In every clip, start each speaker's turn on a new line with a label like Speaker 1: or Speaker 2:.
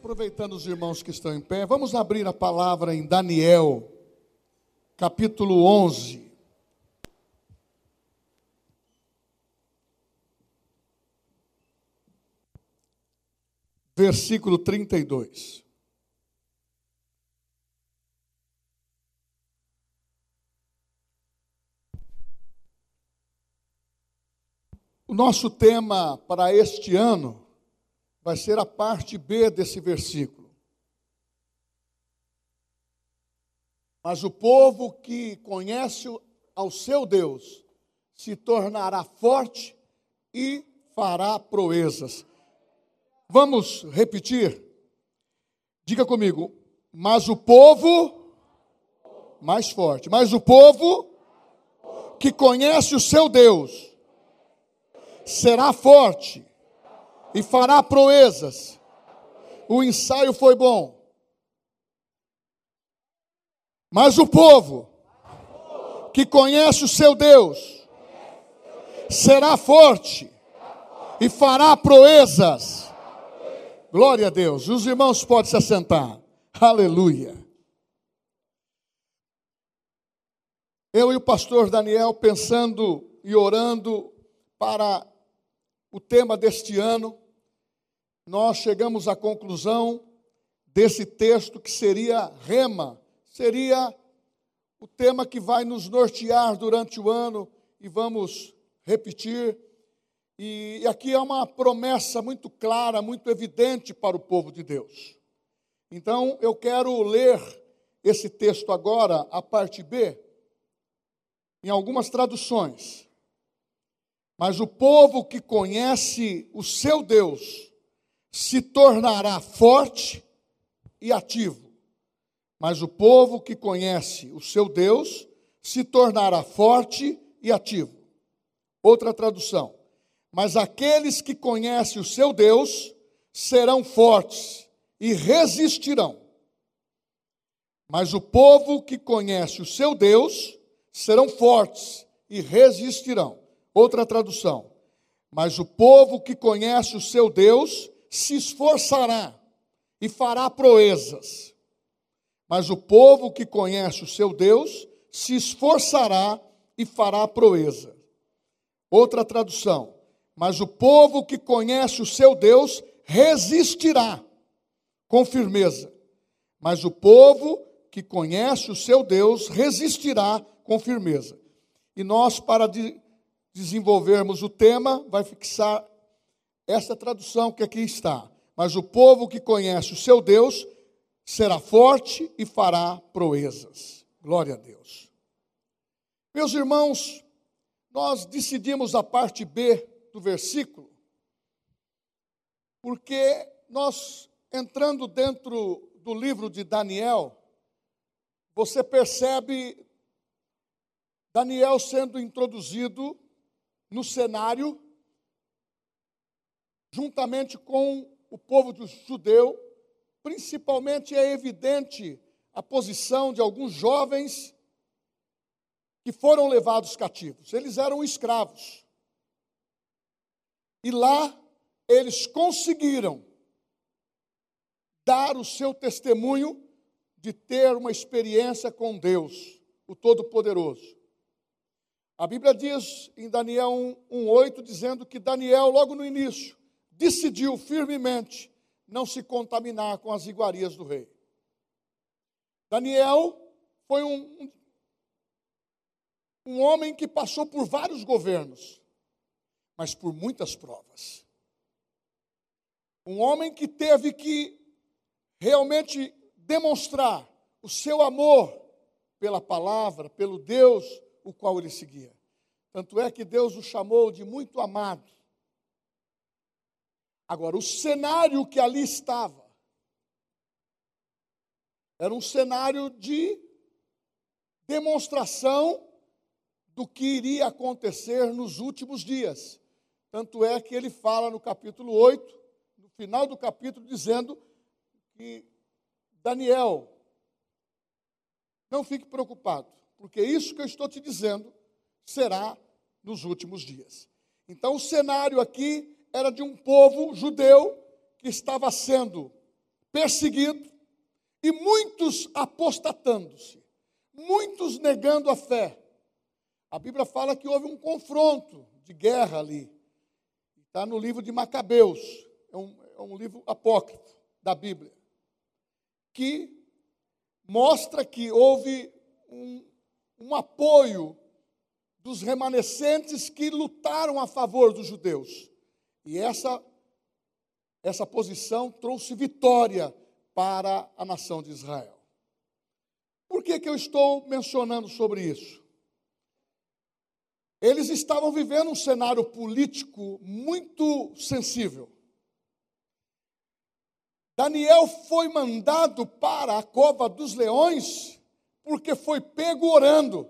Speaker 1: Aproveitando os irmãos que estão em pé, vamos abrir a palavra em Daniel, capítulo 11. Versículo 32. O nosso tema para este ano vai ser a parte B desse versículo. Mas o povo que conhece ao seu Deus se tornará forte e fará proezas. Vamos repetir? Diga comigo. Mas o povo, mais forte, mas o povo que conhece o seu Deus será forte e fará proezas. O ensaio foi bom. Mas o povo que conhece o seu Deus será forte e fará proezas. Glória a Deus. Os irmãos podem se assentar. Aleluia. Eu e o pastor Daniel pensando e orando para o tema deste ano, nós chegamos à conclusão desse texto que seria rema, seria o tema que vai nos nortear durante o ano e vamos repetir. E aqui é uma promessa muito clara, muito evidente para o povo de Deus. Então, eu quero ler esse texto agora, a parte B, em algumas traduções. Mas o povo que conhece o seu Deus se tornará forte e ativo. Mas o povo que conhece o seu Deus se tornará forte e ativo. Outra tradução. Mas aqueles que conhecem o seu Deus serão fortes e resistirão. Mas o povo que conhece o seu Deus serão fortes e resistirão. Outra tradução. Mas o povo que conhece o seu Deus se esforçará e fará proezas. Mas o povo que conhece o seu Deus se esforçará e fará proeza. Outra tradução. Mas o povo que conhece o seu Deus resistirá com firmeza. Mas o povo que conhece o seu Deus resistirá com firmeza. E nós, para de desenvolvermos o tema, vai fixar essa tradução que aqui está. Mas o povo que conhece o seu Deus será forte e fará proezas. Glória a Deus. Meus irmãos, nós decidimos a parte B do versículo, porque nós, entrando dentro do livro de Daniel, você percebe Daniel sendo introduzido no cenário, juntamente com o povo judeu, principalmente é evidente a posição de alguns jovens que foram levados cativos. Eles eram escravos. E lá eles conseguiram dar o seu testemunho de ter uma experiência com Deus, o Todo-Poderoso. A Bíblia diz em Daniel 1,8, dizendo que Daniel, logo no início, decidiu firmemente não se contaminar com as iguarias do rei. Daniel foi um, um homem que passou por vários governos, mas por muitas provas. Um homem que teve que realmente demonstrar o seu amor pela palavra, pelo Deus o qual ele seguia. Tanto é que Deus o chamou de muito amado. Agora, o cenário que ali estava era um cenário de demonstração do que iria acontecer nos últimos dias. Tanto é que ele fala no capítulo 8, no final do capítulo, dizendo que Daniel, não fique preocupado porque isso que eu estou te dizendo será nos últimos dias. Então, o cenário aqui era de um povo judeu que estava sendo perseguido e muitos apostatando-se, muitos negando a fé. A Bíblia fala que houve um confronto de guerra ali. Está no livro de Macabeus, é um, é um livro apócrifo da Bíblia, que mostra que houve um, um apoio dos remanescentes que lutaram a favor dos judeus. E essa, essa posição trouxe vitória para a nação de Israel. Por que, que eu estou mencionando sobre isso? Eles estavam vivendo um cenário político muito sensível. Daniel foi mandado para a cova dos leões porque foi pego orando.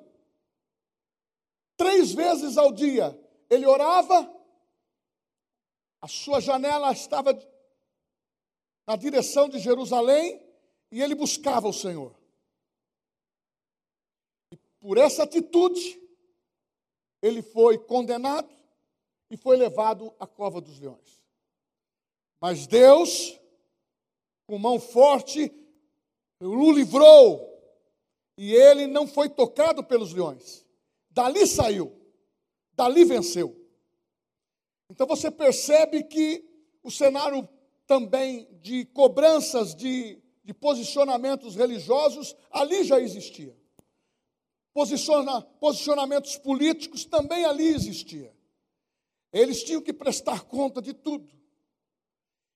Speaker 1: Três vezes ao dia ele orava, a sua janela estava na direção de Jerusalém e ele buscava o Senhor. E por essa atitude, ele foi condenado e foi levado à cova dos leões. Mas Deus com mão forte, o livrou. E ele não foi tocado pelos leões. Dali saiu. Dali venceu. Então você percebe que o cenário também de cobranças de, de posicionamentos religiosos ali já existia. Posiciona, posicionamentos políticos também ali existia. Eles tinham que prestar conta de tudo.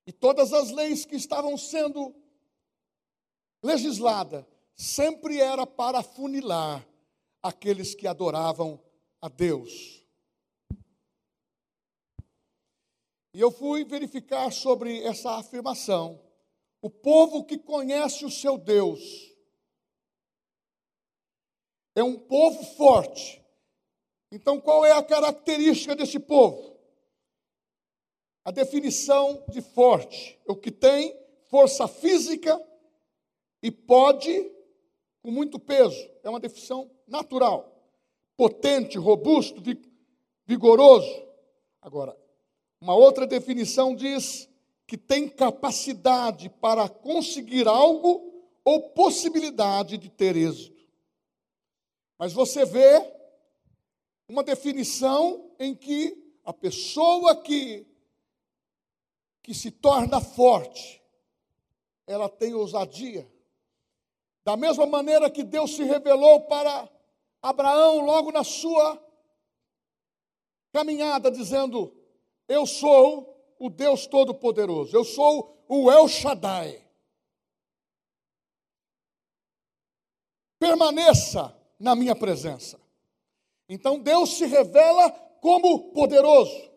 Speaker 1: E todas as leis que estavam sendo legisladas sempre era para funilar aqueles que adoravam a Deus. E eu fui verificar sobre essa afirmação. O povo que conhece o seu Deus é um povo forte. Então, qual é a característica desse povo? a definição de forte, o que tem força física e pode com muito peso, é uma definição natural. Potente, robusto, vigoroso. Agora, uma outra definição diz que tem capacidade para conseguir algo ou possibilidade de ter êxito. Mas você vê uma definição em que a pessoa que que se torna forte, ela tem ousadia. Da mesma maneira que Deus se revelou para Abraão logo na sua caminhada, dizendo: Eu sou o Deus Todo-Poderoso, eu sou o El Shaddai. Permaneça na minha presença. Então Deus se revela como poderoso.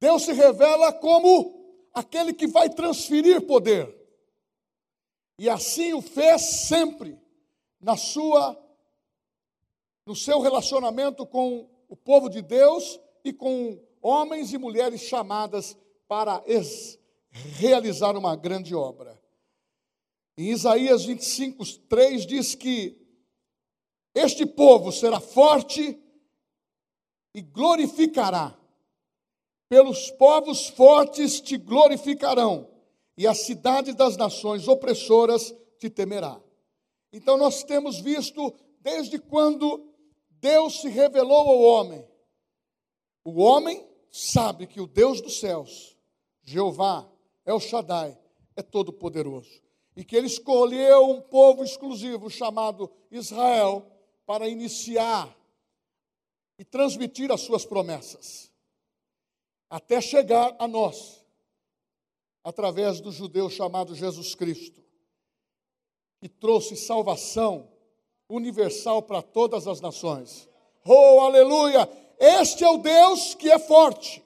Speaker 1: Deus se revela como aquele que vai transferir poder. E assim o fez sempre na sua no seu relacionamento com o povo de Deus e com homens e mulheres chamadas para realizar uma grande obra. Em Isaías 25, 3 diz que este povo será forte e glorificará pelos povos fortes te glorificarão, e a cidade das nações opressoras te temerá. Então nós temos visto desde quando Deus se revelou ao homem. O homem sabe que o Deus dos céus, Jeová, El Shaddai, é todo poderoso. E que ele escolheu um povo exclusivo chamado Israel para iniciar e transmitir as suas promessas até chegar a nós, através do judeu chamado Jesus Cristo, que trouxe salvação universal para todas as nações. Oh, aleluia! Este é o Deus que é forte.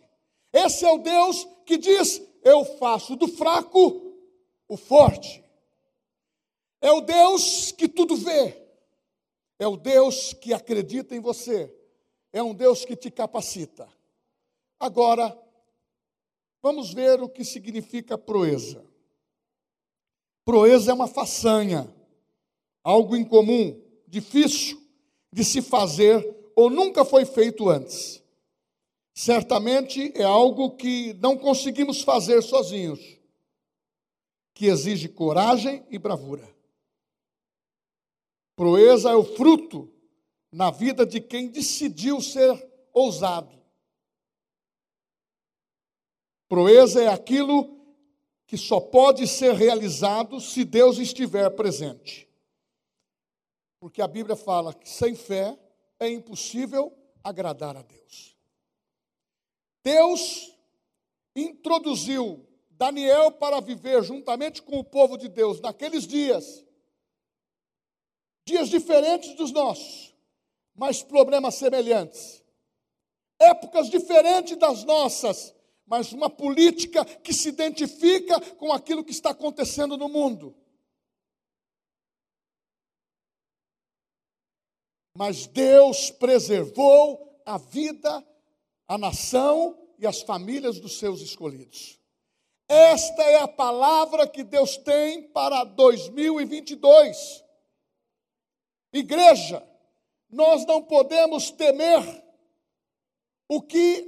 Speaker 1: Esse é o Deus que diz: Eu faço do fraco o forte. É o Deus que tudo vê. É o Deus que acredita em você. É um Deus que te capacita. Agora, vamos ver o que significa proeza. Proeza é uma façanha, algo incomum, difícil de se fazer ou nunca foi feito antes. Certamente é algo que não conseguimos fazer sozinhos. que exige coragem e bravura. Proeza é o fruto na vida de quem decidiu ser ousado. Proeza é aquilo que só pode ser realizado se Deus estiver presente. Porque a Bíblia fala que sem fé é impossível agradar a Deus. Deus introduziu Daniel para viver juntamente com o povo de Deus naqueles dias, dias diferentes dos nossos, mas problemas semelhantes, épocas diferentes das nossas, mas uma política que se identifica com aquilo que está acontecendo no mundo. Mas Deus preservou a vida, a nação e as famílias dos seus escolhidos. Esta é a palavra que Deus tem para 2022. Igreja, nós não podemos temer o que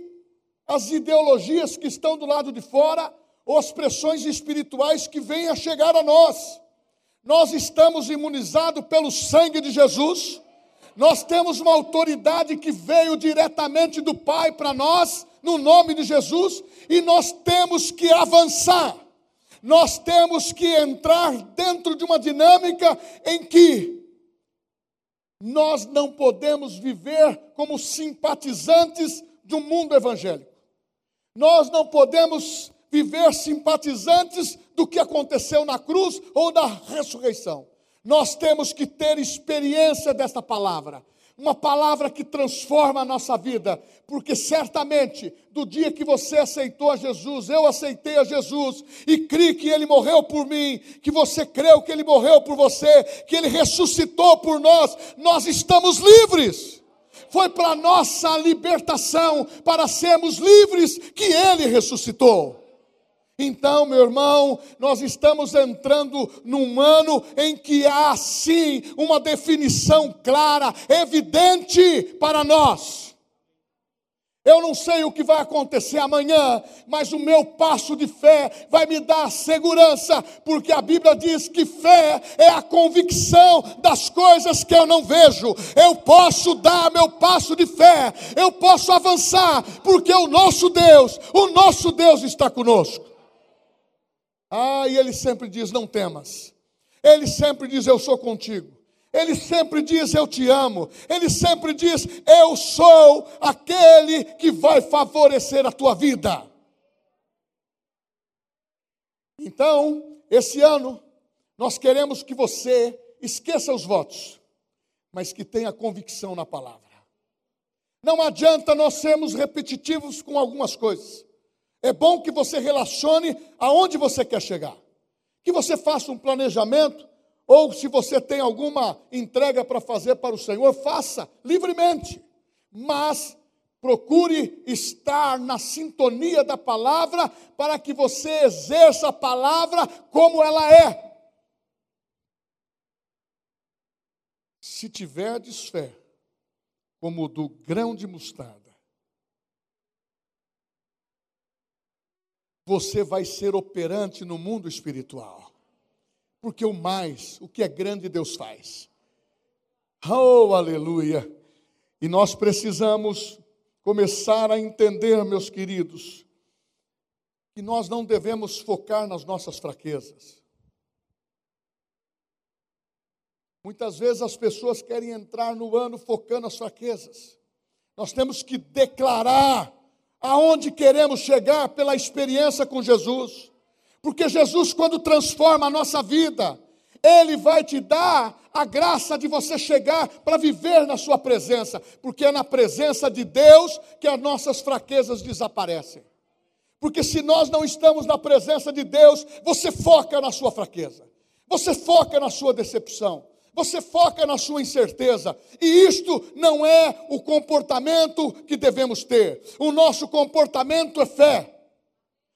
Speaker 1: as ideologias que estão do lado de fora ou as pressões espirituais que vêm a chegar a nós. Nós estamos imunizados pelo sangue de Jesus. Nós temos uma autoridade que veio diretamente do Pai para nós no nome de Jesus, e nós temos que avançar, nós temos que entrar dentro de uma dinâmica em que nós não podemos viver como simpatizantes do mundo evangélico, nós não podemos viver simpatizantes do que aconteceu na cruz ou da ressurreição. Nós temos que ter experiência desta palavra uma palavra que transforma a nossa vida, porque certamente do dia que você aceitou a Jesus, eu aceitei a Jesus e criei que Ele morreu por mim, que você creu que Ele morreu por você, que Ele ressuscitou por nós, nós estamos livres. Foi para nossa libertação, para sermos livres, que Ele ressuscitou. Então, meu irmão, nós estamos entrando num ano em que há sim uma definição clara, evidente para nós. Eu não sei o que vai acontecer amanhã, mas o meu passo de fé vai me dar segurança, porque a Bíblia diz que fé é a convicção das coisas que eu não vejo. Eu posso dar meu passo de fé, eu posso avançar, porque o nosso Deus, o nosso Deus está conosco. Ah, e ele sempre diz: Não temas. Ele sempre diz: Eu sou contigo. Ele sempre diz: Eu te amo. Ele sempre diz: Eu sou aquele que vai favorecer a tua vida. Então, esse ano, nós queremos que você esqueça os votos, mas que tenha convicção na palavra. Não adianta nós sermos repetitivos com algumas coisas. É bom que você relacione aonde você quer chegar. Que você faça um planejamento, ou se você tem alguma entrega para fazer para o Senhor, faça livremente. Mas procure estar na sintonia da palavra para que você exerça a palavra como ela é. Se tiverdes fé, como do grão de mostarda, você vai ser operante no mundo espiritual. Porque o mais, o que é grande, Deus faz. Oh, aleluia! E nós precisamos começar a entender, meus queridos, que nós não devemos focar nas nossas fraquezas. Muitas vezes as pessoas querem entrar no ano focando as fraquezas. Nós temos que declarar aonde queremos chegar pela experiência com Jesus. Porque Jesus, quando transforma a nossa vida, Ele vai te dar a graça de você chegar para viver na Sua presença, porque é na presença de Deus que as nossas fraquezas desaparecem. Porque se nós não estamos na presença de Deus, você foca na sua fraqueza, você foca na sua decepção, você foca na sua incerteza, e isto não é o comportamento que devemos ter. O nosso comportamento é fé.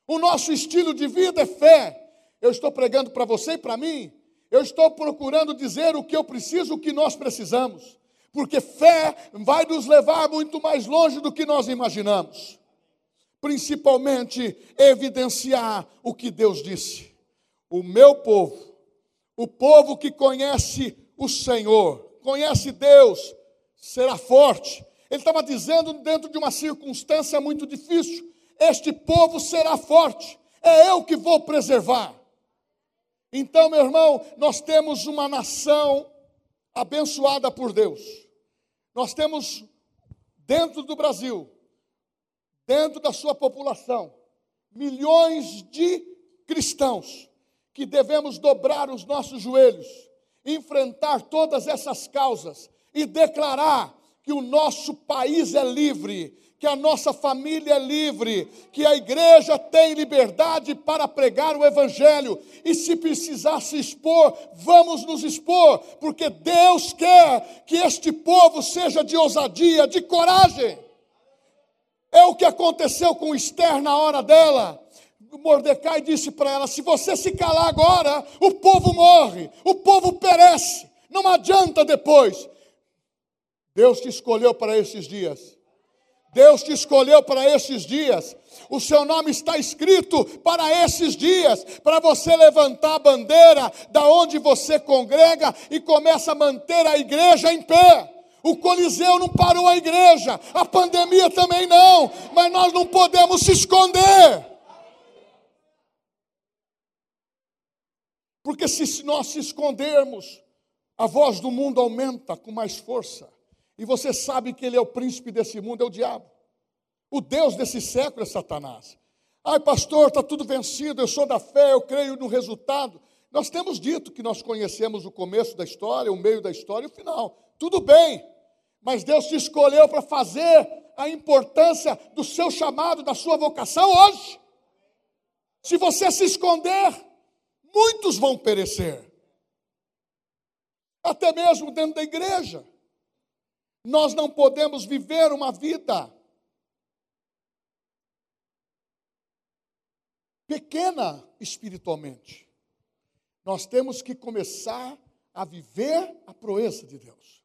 Speaker 1: O nosso estilo de vida é fé. Eu estou pregando para você e para mim. Eu estou procurando dizer o que eu preciso, o que nós precisamos. Porque fé vai nos levar muito mais longe do que nós imaginamos. Principalmente evidenciar o que Deus disse. o meu povo, o povo que conhece o Senhor, conhece Deus, será forte. Ele estava dizendo dentro de uma circunstância muito difícil: este povo será forte, é eu que vou preservar. Então, meu irmão, nós temos uma nação abençoada por Deus. Nós temos dentro do Brasil, dentro da sua população, milhões de cristãos que devemos dobrar os nossos joelhos, enfrentar todas essas causas e declarar que o nosso país é livre, que a nossa família é livre, que a igreja tem liberdade para pregar o Evangelho, e se precisar se expor, vamos nos expor, porque Deus quer que este povo seja de ousadia, de coragem. É o que aconteceu com Esther na hora dela. Mordecai disse para ela: se você se calar agora, o povo morre, o povo perece, não adianta depois. Deus te escolheu para esses dias. Deus te escolheu para esses dias. O seu nome está escrito para esses dias, para você levantar a bandeira da onde você congrega e começa a manter a igreja em pé. O Coliseu não parou a igreja, a pandemia também não, mas nós não podemos se esconder. Porque se nós se escondermos, a voz do mundo aumenta com mais força. E você sabe que ele é o príncipe desse mundo, é o diabo. O Deus desse século é Satanás. Ai, pastor, está tudo vencido, eu sou da fé, eu creio no resultado. Nós temos dito que nós conhecemos o começo da história, o meio da história e o final. Tudo bem, mas Deus te escolheu para fazer a importância do seu chamado, da sua vocação hoje. Se você se esconder, muitos vão perecer. Até mesmo dentro da igreja. Nós não podemos viver uma vida pequena espiritualmente. Nós temos que começar a viver a proeza de Deus.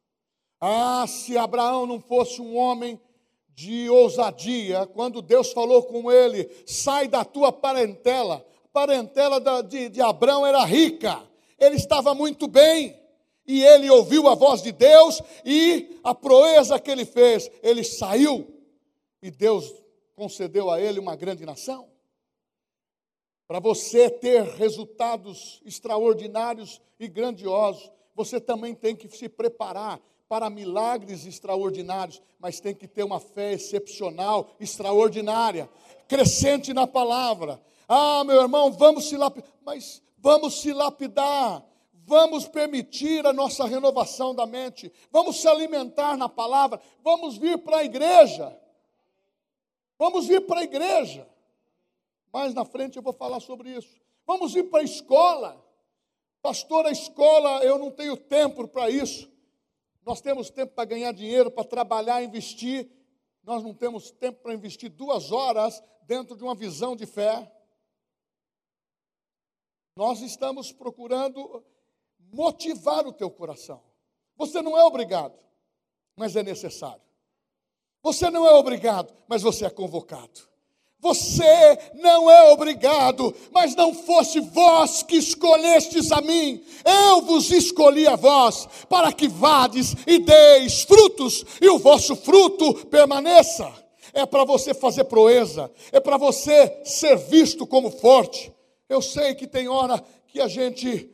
Speaker 1: Ah, se Abraão não fosse um homem de ousadia, quando Deus falou com ele: sai da tua parentela. Parentela de, de Abraão era rica, ele estava muito bem e ele ouviu a voz de Deus e a proeza que ele fez, ele saiu e Deus concedeu a ele uma grande nação. Para você ter resultados extraordinários e grandiosos, você também tem que se preparar para milagres extraordinários, mas tem que ter uma fé excepcional, extraordinária, crescente na palavra. Ah, meu irmão, vamos se lapidar, mas vamos se lapidar vamos permitir a nossa renovação da mente, vamos se alimentar na palavra, vamos vir para a igreja. Vamos vir para a igreja. Mais na frente eu vou falar sobre isso. Vamos ir para a escola. Pastor, a escola, eu não tenho tempo para isso. Nós temos tempo para ganhar dinheiro, para trabalhar, investir. Nós não temos tempo para investir duas horas dentro de uma visão de fé. Nós estamos procurando motivar o teu coração. Você não é obrigado, mas é necessário. Você não é obrigado, mas você é convocado. Você não é obrigado, mas não fosse vós que escolhestes a mim, eu vos escolhi a vós, para que vades e deis frutos, e o vosso fruto permaneça. É para você fazer proeza, é para você ser visto como forte. Eu sei que tem hora que a gente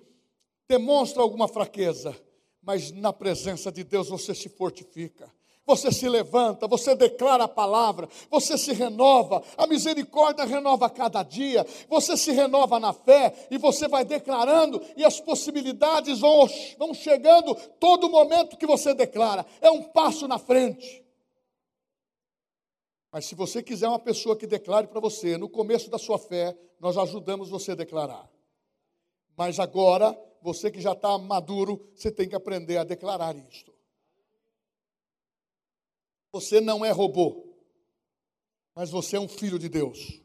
Speaker 1: demonstra alguma fraqueza, mas na presença de Deus você se fortifica. Você se levanta, você declara a palavra, você se renova, a misericórdia renova cada dia, você se renova na fé e você vai declarando, e as possibilidades vão, vão chegando todo momento que você declara, é um passo na frente. Mas se você quiser uma pessoa que declare para você, no começo da sua fé, nós ajudamos você a declarar. Mas agora você que já está maduro, você tem que aprender a declarar isto. Você não é robô, mas você é um filho de Deus.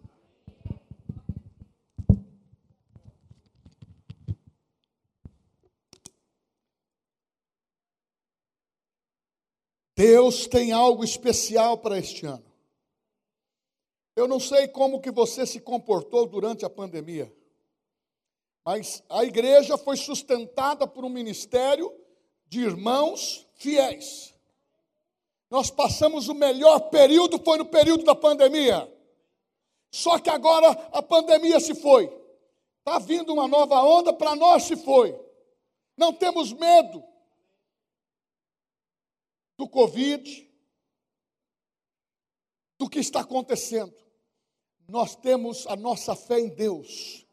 Speaker 1: Deus tem algo especial para este ano. Eu não sei como que você se comportou durante a pandemia. Mas a igreja foi sustentada por um ministério de irmãos fiéis. Nós passamos o melhor período, foi no período da pandemia. Só que agora a pandemia se foi. Está vindo uma nova onda, para nós se foi. Não temos medo do Covid, do que está acontecendo. Nós temos a nossa fé em Deus.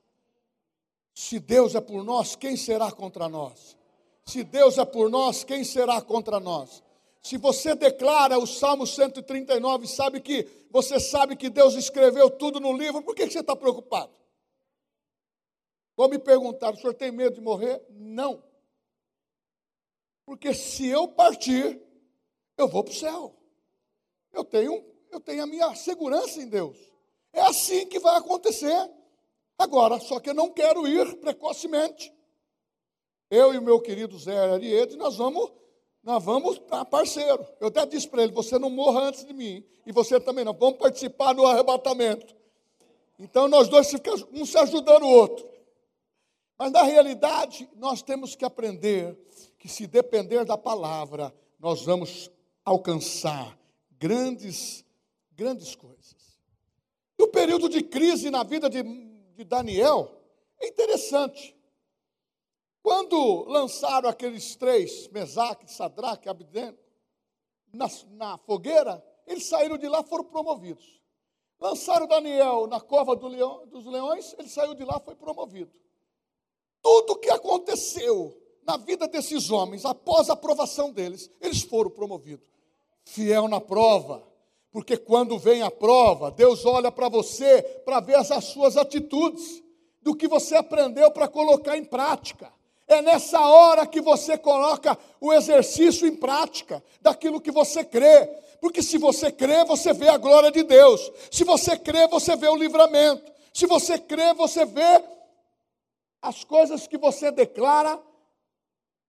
Speaker 1: Se Deus é por nós, quem será contra nós? Se Deus é por nós, quem será contra nós? Se você declara o Salmo 139, sabe que você sabe que Deus escreveu tudo no livro, por que você está preocupado? Vou me perguntar, o senhor tem medo de morrer? Não. Porque se eu partir, eu vou para o céu. Eu tenho, eu tenho a minha segurança em Deus. É assim que vai acontecer. Agora, só que eu não quero ir precocemente. Eu e o meu querido Zé Ariete, nós vamos, nós vamos estar parceiro. Eu até disse para ele: você não morra antes de mim. E você também não. Vamos participar do arrebatamento. Então nós dois ficamos um se ajudando o outro. Mas na realidade, nós temos que aprender que se depender da palavra, nós vamos alcançar grandes, grandes coisas. No período de crise na vida de, de Daniel, é interessante. Quando lançaram aqueles três, Mesaque, Sadraque e Abdeno, na, na, fogueira, eles saíram de lá foram promovidos. Lançaram Daniel na cova do leão, dos leões, ele saiu de lá foi promovido. Tudo o que aconteceu na vida desses homens, após a aprovação deles, eles foram promovidos. Fiel na prova, porque quando vem a prova, Deus olha para você para ver as, as suas atitudes, do que você aprendeu para colocar em prática. É nessa hora que você coloca o exercício em prática daquilo que você crê. Porque se você crê, você vê a glória de Deus. Se você crê, você vê o livramento. Se você crê, você vê as coisas que você declara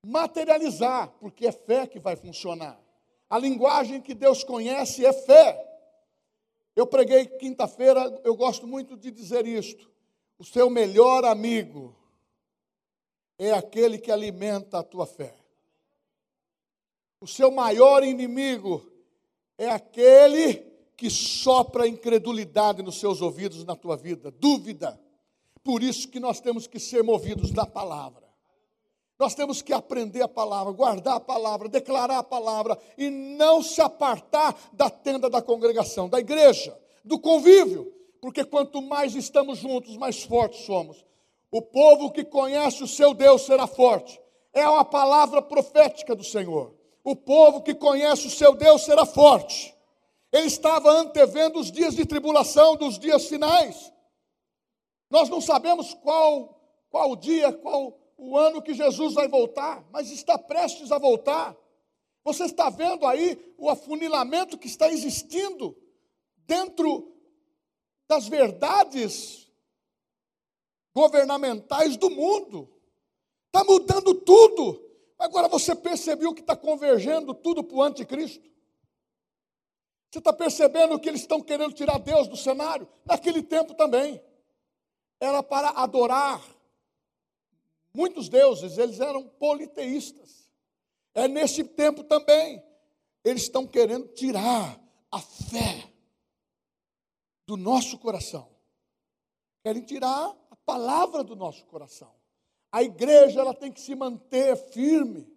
Speaker 1: materializar, porque é fé que vai funcionar. A linguagem que Deus conhece é fé. Eu preguei quinta-feira, eu gosto muito de dizer isto. O seu melhor amigo é aquele que alimenta a tua fé. O seu maior inimigo é aquele que sopra incredulidade nos seus ouvidos na tua vida, dúvida. Por isso que nós temos que ser movidos da palavra. Nós temos que aprender a palavra, guardar a palavra, declarar a palavra e não se apartar da tenda da congregação, da igreja, do convívio, porque quanto mais estamos juntos, mais fortes somos. O povo que conhece o seu Deus será forte. É uma palavra profética do Senhor. O povo que conhece o seu Deus será forte. Ele estava antevendo os dias de tribulação, dos dias finais. Nós não sabemos qual, qual dia, qual o ano que Jesus vai voltar, mas está prestes a voltar. Você está vendo aí o afunilamento que está existindo dentro das verdades governamentais do mundo. Está mudando tudo. Agora você percebeu que está convergendo tudo para o anticristo? Você está percebendo que eles estão querendo tirar Deus do cenário? Naquele tempo também. Era para adorar muitos deuses, eles eram politeístas. É nesse tempo também. Eles estão querendo tirar a fé do nosso coração. Querem tirar palavra do nosso coração. A igreja ela tem que se manter firme,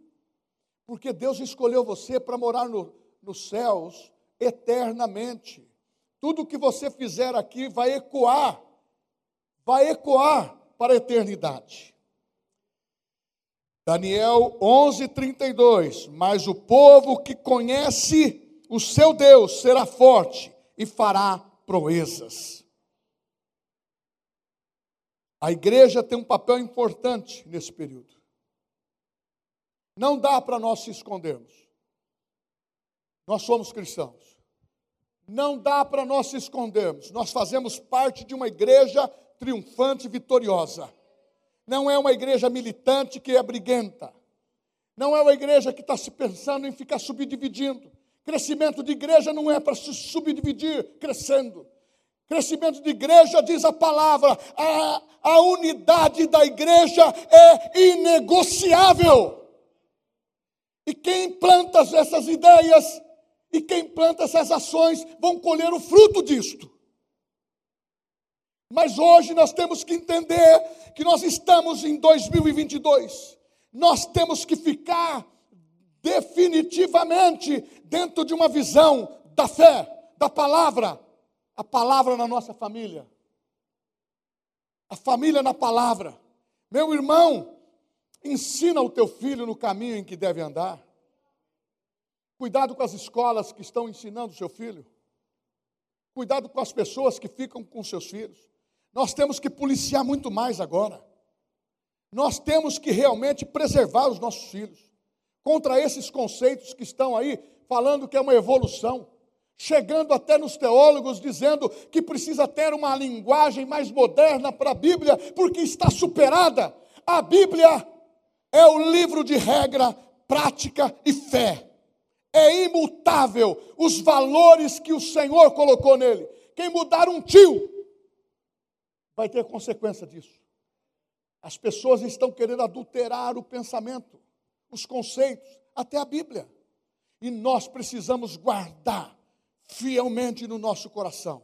Speaker 1: porque Deus escolheu você para morar no, nos céus eternamente. Tudo que você fizer aqui vai ecoar, vai ecoar para a eternidade. Daniel 11:32. Mas o povo que conhece o seu Deus será forte e fará proezas. A igreja tem um papel importante nesse período. Não dá para nós se escondermos. Nós somos cristãos. Não dá para nós se escondermos. Nós fazemos parte de uma igreja triunfante e vitoriosa. Não é uma igreja militante que é briguenta. Não é uma igreja que está se pensando em ficar subdividindo. Crescimento de igreja não é para se subdividir, crescendo. Crescimento de igreja, diz a palavra, a, a unidade da igreja é inegociável. E quem planta essas ideias e quem planta essas ações vão colher o fruto disto. Mas hoje nós temos que entender que nós estamos em 2022. Nós temos que ficar definitivamente dentro de uma visão da fé, da palavra, a palavra na nossa família. A família na palavra. Meu irmão, ensina o teu filho no caminho em que deve andar. Cuidado com as escolas que estão ensinando o seu filho. Cuidado com as pessoas que ficam com seus filhos. Nós temos que policiar muito mais agora. Nós temos que realmente preservar os nossos filhos contra esses conceitos que estão aí falando que é uma evolução, chegando até nos teólogos dizendo que precisa ter uma linguagem mais moderna para a Bíblia, porque está superada. A Bíblia é o livro de regra, prática e fé. É imutável os valores que o Senhor colocou nele. Quem mudar um tio vai ter consequência disso. As pessoas estão querendo adulterar o pensamento, os conceitos, até a Bíblia. E nós precisamos guardar fielmente no nosso coração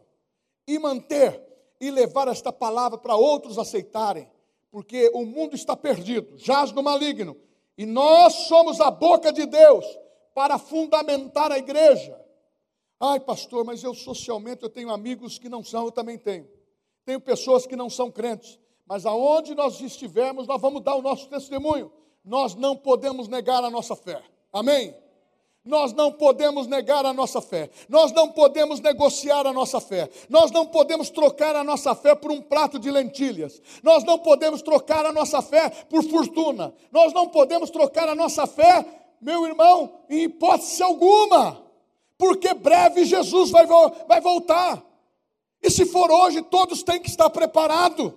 Speaker 1: e manter e levar esta palavra para outros aceitarem, porque o mundo está perdido, jaz no maligno, e nós somos a boca de Deus para fundamentar a igreja. Ai, pastor, mas eu socialmente eu tenho amigos que não são, eu também tenho. Tenho pessoas que não são crentes, mas aonde nós estivermos, nós vamos dar o nosso testemunho. Nós não podemos negar a nossa fé. Amém? Nós não podemos negar a nossa fé. Nós não podemos negociar a nossa fé. Nós não podemos trocar a nossa fé por um prato de lentilhas. Nós não podemos trocar a nossa fé por fortuna. Nós não podemos trocar a nossa fé, meu irmão, em hipótese alguma. Porque breve Jesus vai, vai voltar. E se for hoje, todos têm que estar preparados.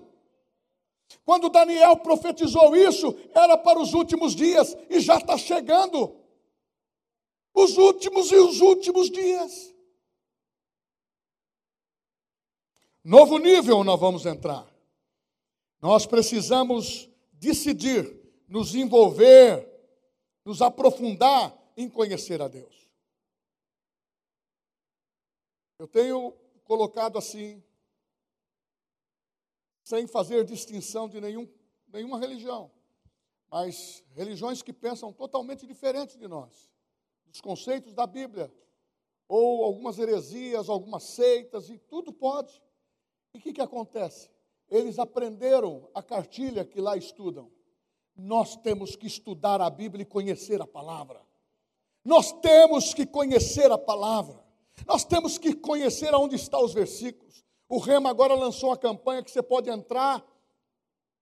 Speaker 1: Quando Daniel profetizou isso, era para os últimos dias e já está chegando. Os últimos e os últimos dias. Novo nível nós vamos entrar. Nós precisamos decidir nos envolver, nos aprofundar em conhecer a Deus. Eu tenho colocado assim, sem fazer distinção de nenhum, nenhuma religião, mas religiões que pensam totalmente diferente de nós, dos conceitos da Bíblia, ou algumas heresias, algumas seitas, e tudo pode. E o que, que acontece? Eles aprenderam a cartilha que lá estudam. Nós temos que estudar a Bíblia e conhecer a palavra. Nós temos que conhecer a palavra. Nós temos que conhecer aonde estão os versículos. O Rema agora lançou uma campanha que você pode entrar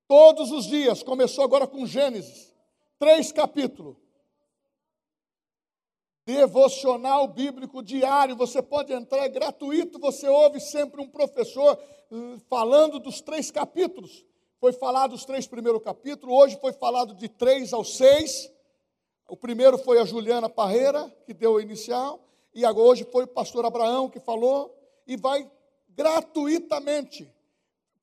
Speaker 1: todos os dias. Começou agora com Gênesis, três capítulos. Devocional bíblico diário, você pode entrar, é gratuito. Você ouve sempre um professor hum, falando dos três capítulos. Foi falado os três primeiros capítulos, hoje foi falado de três ao seis. O primeiro foi a Juliana Parreira, que deu o inicial e hoje foi o pastor Abraão que falou, e vai gratuitamente.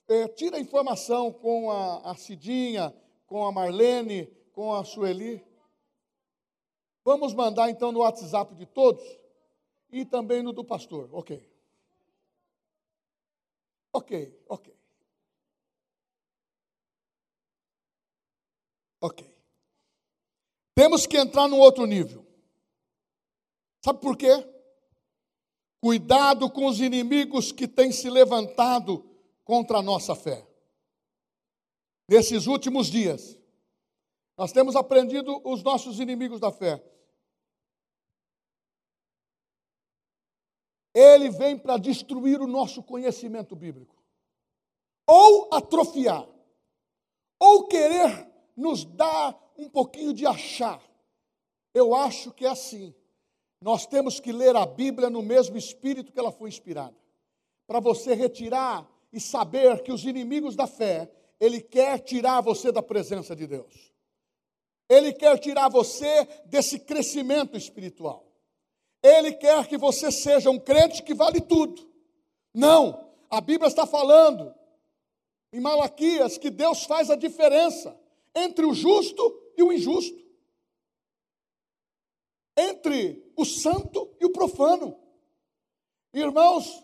Speaker 1: É, tira a informação com a, a Cidinha, com a Marlene, com a Sueli. Vamos mandar então no WhatsApp de todos e também no do pastor. Ok. Ok, ok. Ok. Temos que entrar num outro nível. Sabe por quê? Cuidado com os inimigos que têm se levantado contra a nossa fé. Nesses últimos dias, nós temos aprendido os nossos inimigos da fé. Ele vem para destruir o nosso conhecimento bíblico, ou atrofiar, ou querer nos dar um pouquinho de achar. Eu acho que é assim nós temos que ler a Bíblia no mesmo espírito que ela foi inspirada. Para você retirar e saber que os inimigos da fé, ele quer tirar você da presença de Deus. Ele quer tirar você desse crescimento espiritual. Ele quer que você seja um crente que vale tudo. Não, A Bíblia está falando em Malaquias que Deus faz a diferença entre o justo e o injusto, entre o santo e o profano. Irmãos,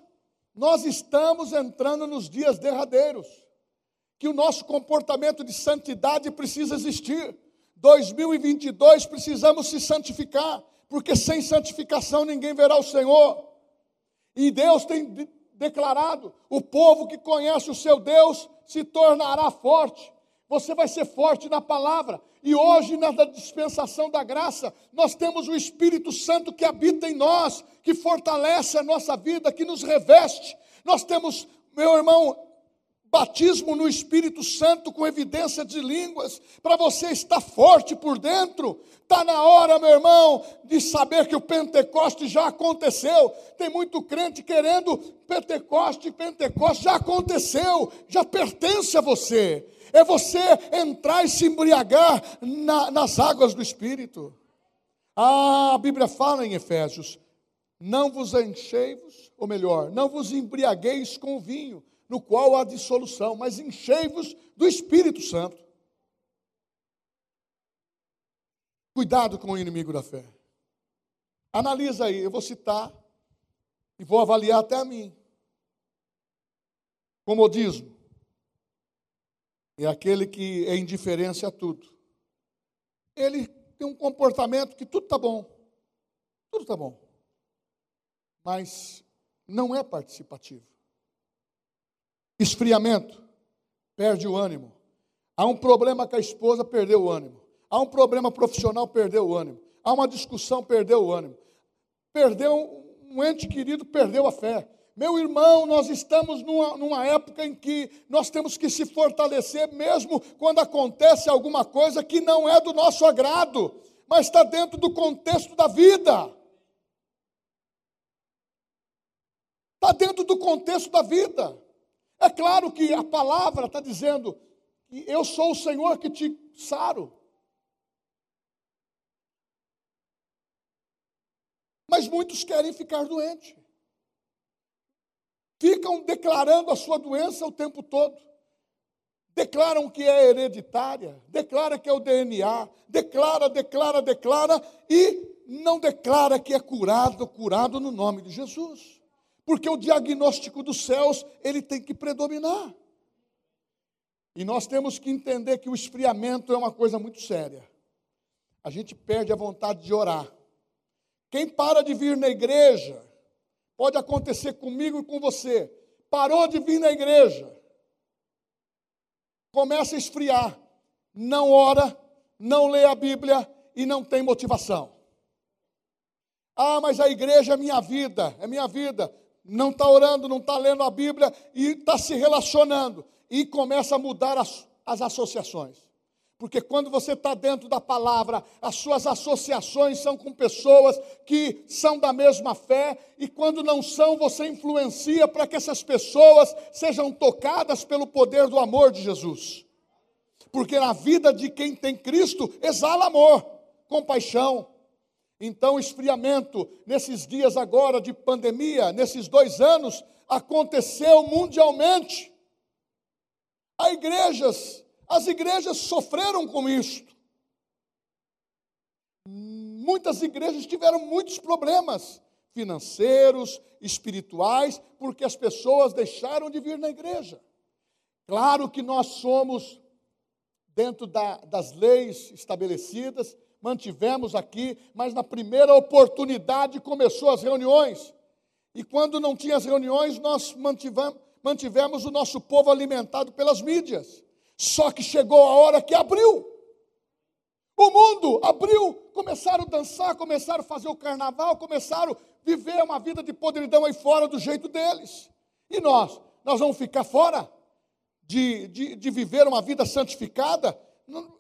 Speaker 1: nós estamos entrando nos dias derradeiros, que o nosso comportamento de santidade precisa existir. 2022 precisamos se santificar, porque sem santificação ninguém verá o Senhor. E Deus tem declarado: o povo que conhece o seu Deus se tornará forte. Você vai ser forte na palavra. E hoje, na dispensação da graça, nós temos o Espírito Santo que habita em nós, que fortalece a nossa vida, que nos reveste. Nós temos, meu irmão, batismo no Espírito Santo com evidência de línguas, para você estar forte por dentro. Está na hora, meu irmão, de saber que o Pentecoste já aconteceu. Tem muito crente querendo Pentecoste, Pentecoste já aconteceu, já pertence a você. É você entrar e se embriagar na, nas águas do Espírito. Ah, a Bíblia fala em Efésios: não vos enchei-vos, ou melhor, não vos embriagueis com vinho no qual há dissolução, mas enchei-vos do Espírito Santo. Cuidado com o inimigo da fé. Analisa aí, eu vou citar e vou avaliar até a mim. Comodismo é aquele que é indiferente a tudo. Ele tem um comportamento que tudo está bom, tudo está bom, mas não é participativo. Esfriamento, perde o ânimo. Há um problema com a esposa, perdeu o ânimo. Há um problema profissional, perdeu o ânimo. Há uma discussão, perdeu o ânimo. Perdeu um ente querido, perdeu a fé. Meu irmão, nós estamos numa, numa, época em que nós temos que se fortalecer, mesmo quando acontece alguma coisa que não é do nosso agrado, mas está dentro do contexto da vida. Está dentro do contexto da vida. É claro que a palavra está dizendo eu sou o Senhor que te saro. Mas muitos querem ficar doentes. Ficam declarando a sua doença o tempo todo. Declaram que é hereditária, declara que é o DNA, declara, declara, declara e não declara que é curado, curado no nome de Jesus porque o diagnóstico dos céus, ele tem que predominar. E nós temos que entender que o esfriamento é uma coisa muito séria. A gente perde a vontade de orar. Quem para de vir na igreja, pode acontecer comigo e com você, parou de vir na igreja, começa a esfriar, não ora, não lê a Bíblia e não tem motivação. Ah, mas a igreja é minha vida, é minha vida não está orando, não está lendo a Bíblia e está se relacionando. E começa a mudar as, as associações. Porque quando você está dentro da palavra, as suas associações são com pessoas que são da mesma fé, e quando não são, você influencia para que essas pessoas sejam tocadas pelo poder do amor de Jesus. Porque na vida de quem tem Cristo exala amor, compaixão, então, esfriamento, nesses dias agora de pandemia, nesses dois anos, aconteceu mundialmente. As igrejas, as igrejas sofreram com isto. Muitas igrejas tiveram muitos problemas financeiros, espirituais, porque as pessoas deixaram de vir na igreja. Claro que nós somos, dentro da, das leis estabelecidas, mantivemos aqui, mas na primeira oportunidade começou as reuniões. E quando não tinha as reuniões, nós mantivemos, mantivemos o nosso povo alimentado pelas mídias. Só que chegou a hora que abriu. O mundo abriu, começaram a dançar, começaram a fazer o carnaval, começaram a viver uma vida de podridão aí fora do jeito deles. E nós? Nós vamos ficar fora de, de, de viver uma vida santificada?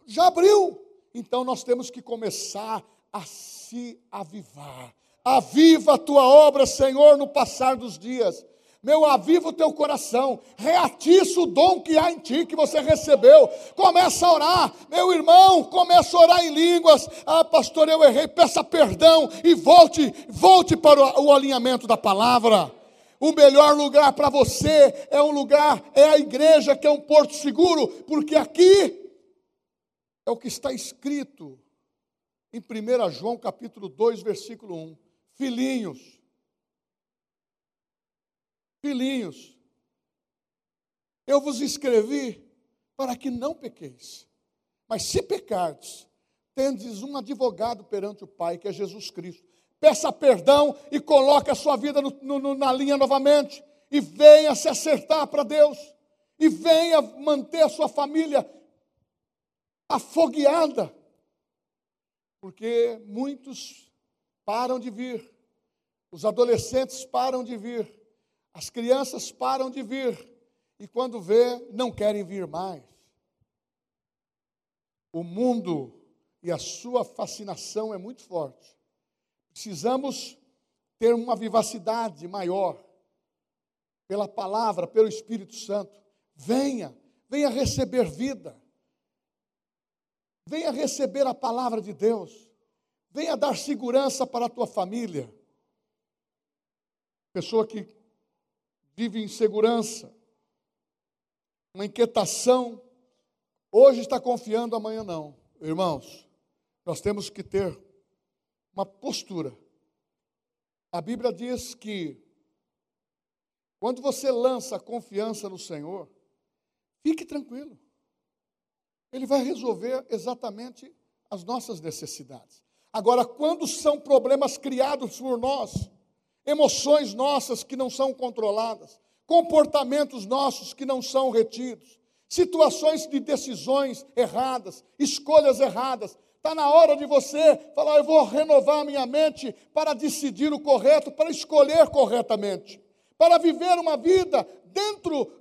Speaker 1: Já abriu. Então nós temos que começar a se avivar. Aviva a tua obra, Senhor, no passar dos dias. Meu, aviva o teu coração, reatiça o dom que há em ti, que você recebeu. Começa a orar, meu irmão, começa a orar em línguas. Ah, pastor, eu errei, peça perdão e volte, volte para o, alinhamento da palavra. O melhor lugar para você é um lugar, é a igreja, que é um porto seguro, porque aqui é o que está escrito em 1 João capítulo 2, versículo 1. Filhinhos, filhinhos, eu vos escrevi para que não pequeis. Mas se pecardes, tendes um advogado perante o Pai, que é Jesus Cristo. Peça perdão e coloque a sua vida no, no, na linha novamente. E venha se acertar para Deus. E venha manter a sua família afogueada. Porque muitos param de vir. Os adolescentes param de vir. As crianças param de vir. E quando vê, não querem vir mais. O mundo e a sua fascinação é muito forte. Precisamos ter uma vivacidade maior pela palavra, pelo Espírito Santo. Venha, venha receber vida. Venha receber a palavra de Deus. Venha dar segurança para a tua família. Pessoa que vive em segurança, uma inquietação, hoje está confiando, amanhã não. Irmãos, nós temos que ter uma postura. A Bíblia diz que quando você lança a confiança no Senhor, fique tranquilo. Ele vai resolver exatamente as nossas necessidades. Agora, quando são problemas criados por nós, emoções nossas que não são controladas, comportamentos nossos que não são retidos, situações de decisões erradas, escolhas erradas. Está na hora de você falar: eu vou renovar minha mente para decidir o correto, para escolher corretamente, para viver uma vida dentro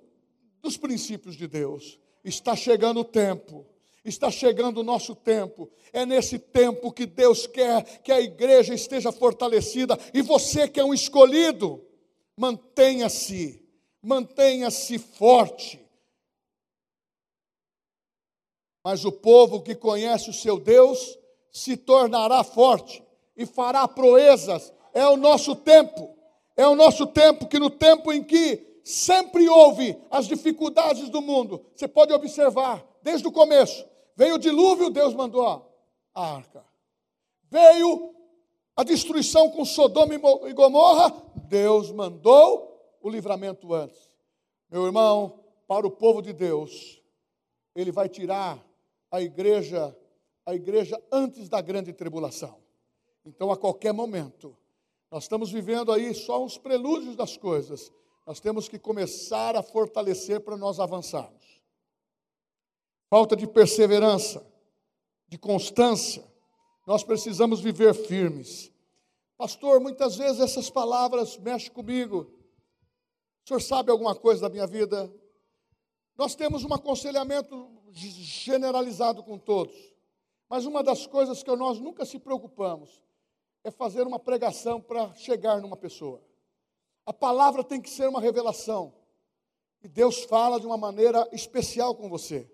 Speaker 1: dos princípios de Deus. Está chegando o tempo. Está chegando o nosso tempo. É nesse tempo que Deus quer que a igreja esteja fortalecida. E você que é um escolhido, mantenha-se, mantenha-se forte mas o povo que conhece o seu Deus se tornará forte e fará proezas. É o nosso tempo. É o nosso tempo que no tempo em que sempre houve as dificuldades do mundo, você pode observar desde o começo. Veio o dilúvio, Deus mandou a arca. Veio a destruição com Sodoma e Gomorra, Deus mandou o livramento antes. Meu irmão, para o povo de Deus, Ele vai tirar a igreja, a igreja antes da grande tribulação. Então, a qualquer momento, nós estamos vivendo aí só uns prelúdios das coisas. Nós temos que começar a fortalecer para nós avançarmos. Falta de perseverança, de constância. Nós precisamos viver firmes. Pastor, muitas vezes essas palavras mexem comigo. O senhor sabe alguma coisa da minha vida? Nós temos um aconselhamento generalizado com todos. Mas uma das coisas que nós nunca se preocupamos é fazer uma pregação para chegar numa pessoa. A palavra tem que ser uma revelação. E Deus fala de uma maneira especial com você.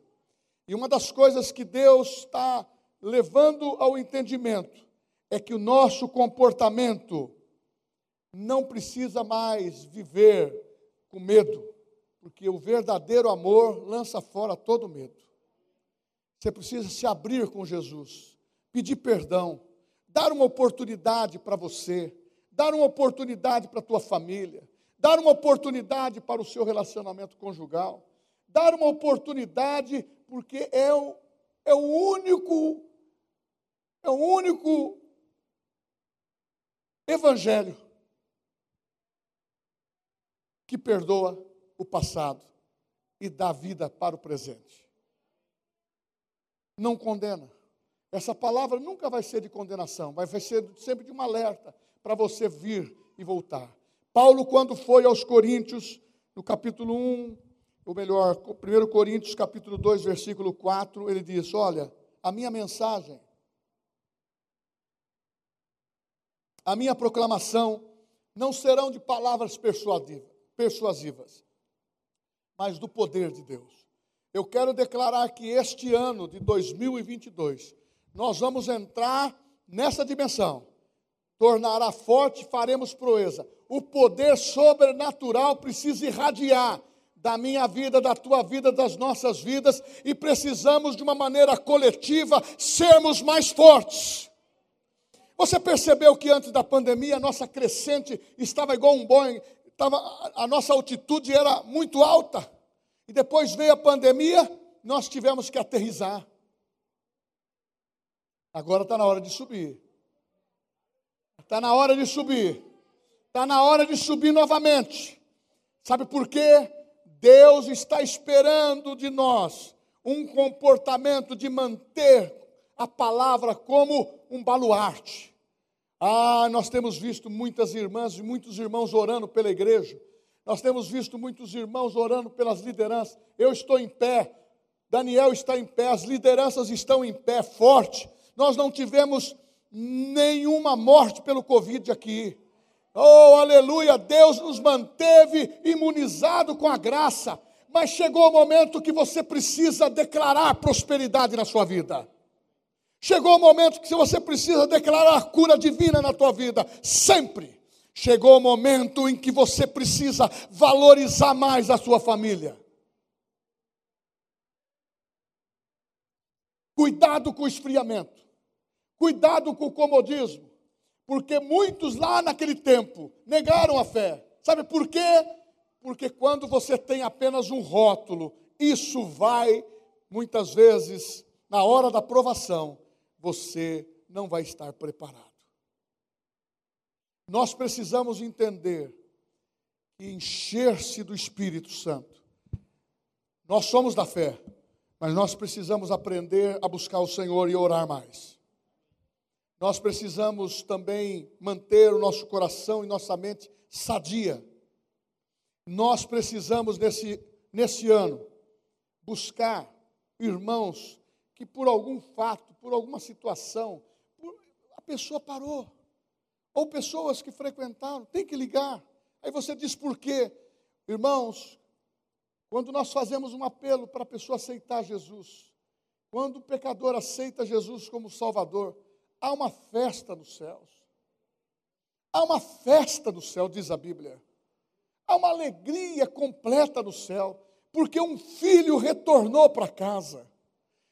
Speaker 1: E uma das coisas que Deus está levando ao entendimento é que o nosso comportamento não precisa mais viver com medo, porque o verdadeiro amor lança fora todo medo. Você precisa se abrir com Jesus, pedir perdão, dar uma oportunidade para você, dar uma oportunidade para a tua família, dar uma oportunidade para o seu relacionamento conjugal, dar uma oportunidade porque é o, é o único é o único evangelho que perdoa o passado e dá vida para o presente não condena. Essa palavra nunca vai ser de condenação, vai ser sempre de um alerta para você vir e voltar. Paulo, quando foi aos Coríntios, no capítulo 1, ou melhor, 1 Coríntios, capítulo 2, versículo 4, ele diz: Olha, a minha mensagem, a minha proclamação, não serão de palavras persuasivas, mas do poder de Deus eu quero declarar que este ano de 2022, nós vamos entrar nessa dimensão. tornará forte, faremos proeza. O poder sobrenatural precisa irradiar da minha vida, da tua vida, das nossas vidas, e precisamos, de uma maneira coletiva, sermos mais fortes. Você percebeu que antes da pandemia a nossa crescente estava igual um Boeing, estava, a nossa altitude era muito alta, e depois veio a pandemia, nós tivemos que aterrizar. Agora está na hora de subir. Está na hora de subir. Está na hora de subir novamente. Sabe por quê? Deus está esperando de nós um comportamento de manter a palavra como um baluarte. Ah, nós temos visto muitas irmãs e muitos irmãos orando pela igreja. Nós temos visto muitos irmãos orando pelas lideranças. Eu estou em pé, Daniel está em pé, as lideranças estão em pé, forte. Nós não tivemos nenhuma morte pelo Covid aqui. Oh, aleluia! Deus nos manteve imunizado com a graça, mas chegou o momento que você precisa declarar prosperidade na sua vida. Chegou o momento que você precisa declarar cura divina na tua vida, sempre. Chegou o momento em que você precisa valorizar mais a sua família. Cuidado com o esfriamento. Cuidado com o comodismo, porque muitos lá naquele tempo negaram a fé. Sabe por quê? Porque quando você tem apenas um rótulo, isso vai, muitas vezes, na hora da provação, você não vai estar preparado. Nós precisamos entender que encher-se do Espírito Santo. Nós somos da fé, mas nós precisamos aprender a buscar o Senhor e orar mais. Nós precisamos também manter o nosso coração e nossa mente sadia. Nós precisamos, nesse, nesse ano, buscar irmãos que, por algum fato, por alguma situação, por, a pessoa parou. Ou pessoas que frequentaram, tem que ligar. Aí você diz por quê? Irmãos, quando nós fazemos um apelo para a pessoa aceitar Jesus, quando o pecador aceita Jesus como Salvador, há uma festa nos céus. Há uma festa no céu, diz a Bíblia. Há uma alegria completa no céu, porque um filho retornou para casa.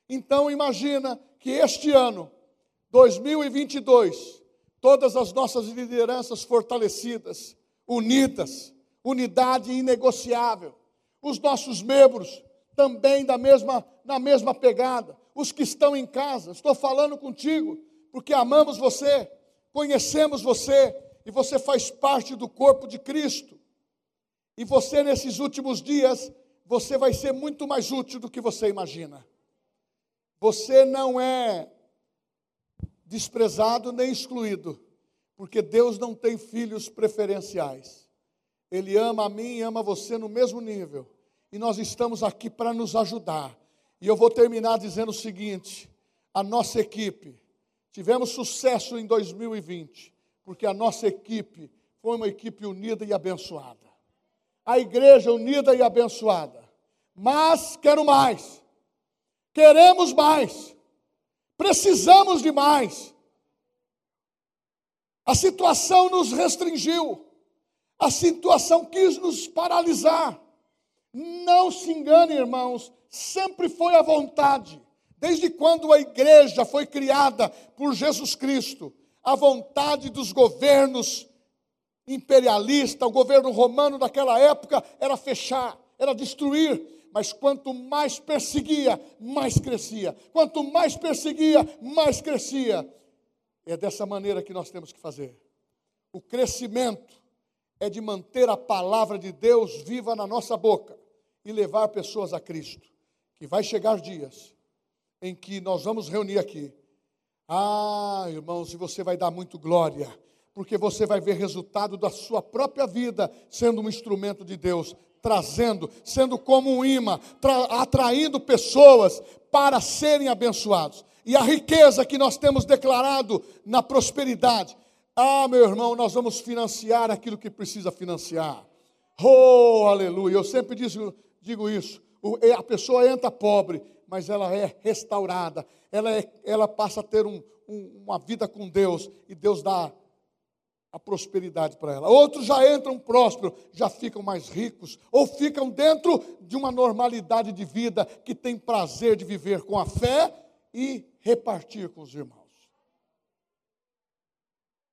Speaker 1: Então imagina que este ano, 2022, todas as nossas lideranças fortalecidas, unidas, unidade inegociável, os nossos membros também da mesma na mesma pegada, os que estão em casa, estou falando contigo, porque amamos você, conhecemos você e você faz parte do corpo de Cristo. E você, nesses últimos dias, você vai ser muito mais útil do que você imagina. Você não é desprezado nem excluído, porque Deus não tem filhos preferenciais. Ele ama a mim e ama você no mesmo nível. E nós estamos aqui para nos ajudar. E eu vou terminar dizendo o seguinte: a nossa equipe, Tivemos sucesso em 2020, porque a nossa equipe foi uma equipe unida e abençoada. A igreja unida e abençoada. Mas quero mais. Queremos mais. Precisamos de mais. A situação nos restringiu. A situação quis nos paralisar. Não se engane, irmãos, sempre foi a vontade Desde quando a igreja foi criada por Jesus Cristo, a vontade dos governos imperialistas, o governo romano daquela época era fechar, era destruir, mas quanto mais perseguia, mais crescia. Quanto mais perseguia, mais crescia. É dessa maneira que nós temos que fazer. O crescimento é de manter a palavra de Deus viva na nossa boca e levar pessoas a Cristo. Que vai chegar dias em que nós vamos reunir aqui. Ah, irmãos, e você vai dar muito glória, porque você vai ver resultado da sua própria vida sendo um instrumento de Deus, trazendo, sendo como um imã, atraindo pessoas para serem abençoados. E a riqueza que nós temos declarado na prosperidade. Ah, meu irmão, nós vamos financiar aquilo que precisa financiar. Oh, aleluia. Eu sempre digo, digo isso. A pessoa entra pobre, mas ela é restaurada, ela, é, ela passa a ter um, um, uma vida com Deus, e Deus dá a prosperidade para ela. Outros já entram prósperos, já ficam mais ricos, ou ficam dentro de uma normalidade de vida que tem prazer de viver com a fé e repartir com os irmãos.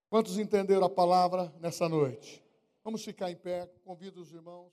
Speaker 1: Quantos entenderam a palavra nessa noite? Vamos ficar em pé, convido os irmãos.